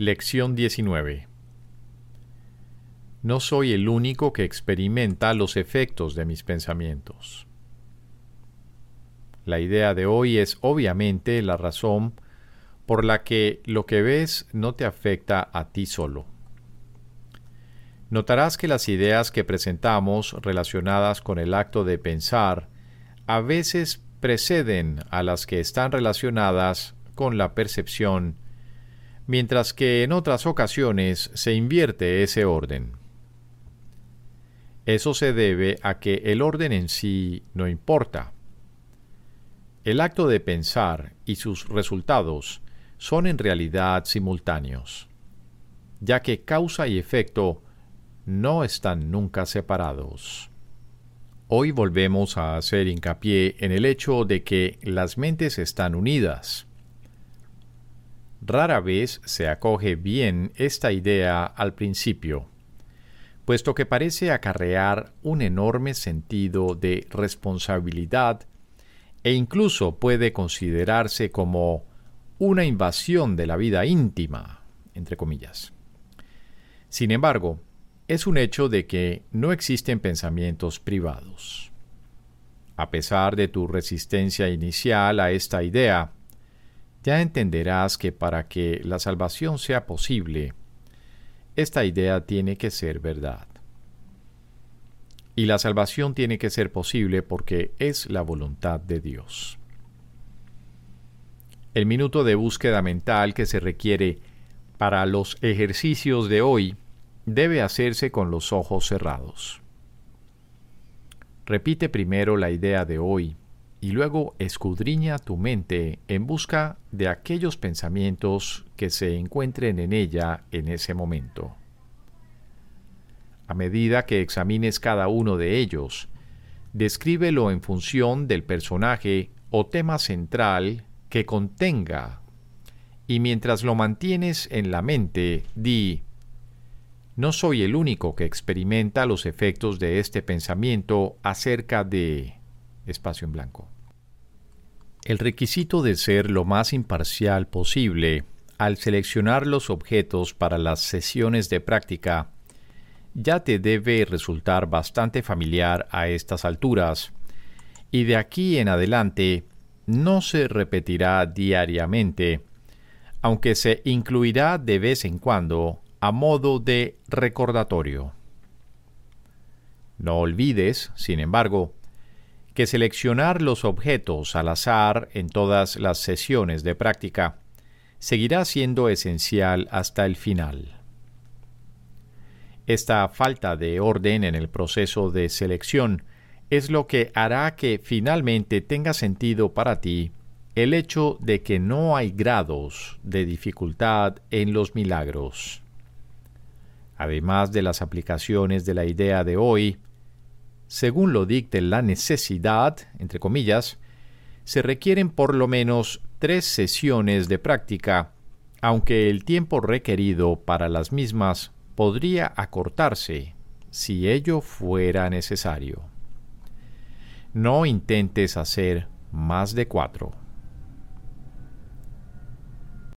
Lección 19 No soy el único que experimenta los efectos de mis pensamientos. La idea de hoy es obviamente la razón por la que lo que ves no te afecta a ti solo. Notarás que las ideas que presentamos relacionadas con el acto de pensar a veces preceden a las que están relacionadas con la percepción mientras que en otras ocasiones se invierte ese orden. Eso se debe a que el orden en sí no importa. El acto de pensar y sus resultados son en realidad simultáneos, ya que causa y efecto no están nunca separados. Hoy volvemos a hacer hincapié en el hecho de que las mentes están unidas Rara vez se acoge bien esta idea al principio, puesto que parece acarrear un enorme sentido de responsabilidad e incluso puede considerarse como una invasión de la vida íntima, entre comillas. Sin embargo, es un hecho de que no existen pensamientos privados. A pesar de tu resistencia inicial a esta idea, ya entenderás que para que la salvación sea posible, esta idea tiene que ser verdad. Y la salvación tiene que ser posible porque es la voluntad de Dios. El minuto de búsqueda mental que se requiere para los ejercicios de hoy debe hacerse con los ojos cerrados. Repite primero la idea de hoy y luego escudriña tu mente en busca de aquellos pensamientos que se encuentren en ella en ese momento. A medida que examines cada uno de ellos, descríbelo en función del personaje o tema central que contenga, y mientras lo mantienes en la mente, di, no soy el único que experimenta los efectos de este pensamiento acerca de espacio en blanco. El requisito de ser lo más imparcial posible al seleccionar los objetos para las sesiones de práctica ya te debe resultar bastante familiar a estas alturas, y de aquí en adelante no se repetirá diariamente, aunque se incluirá de vez en cuando a modo de recordatorio. No olvides, sin embargo, que seleccionar los objetos al azar en todas las sesiones de práctica seguirá siendo esencial hasta el final. Esta falta de orden en el proceso de selección es lo que hará que finalmente tenga sentido para ti el hecho de que no hay grados de dificultad en los milagros. Además de las aplicaciones de la idea de hoy, según lo dicte la necesidad, entre comillas, se requieren por lo menos tres sesiones de práctica, aunque el tiempo requerido para las mismas podría acortarse si ello fuera necesario. No intentes hacer más de cuatro.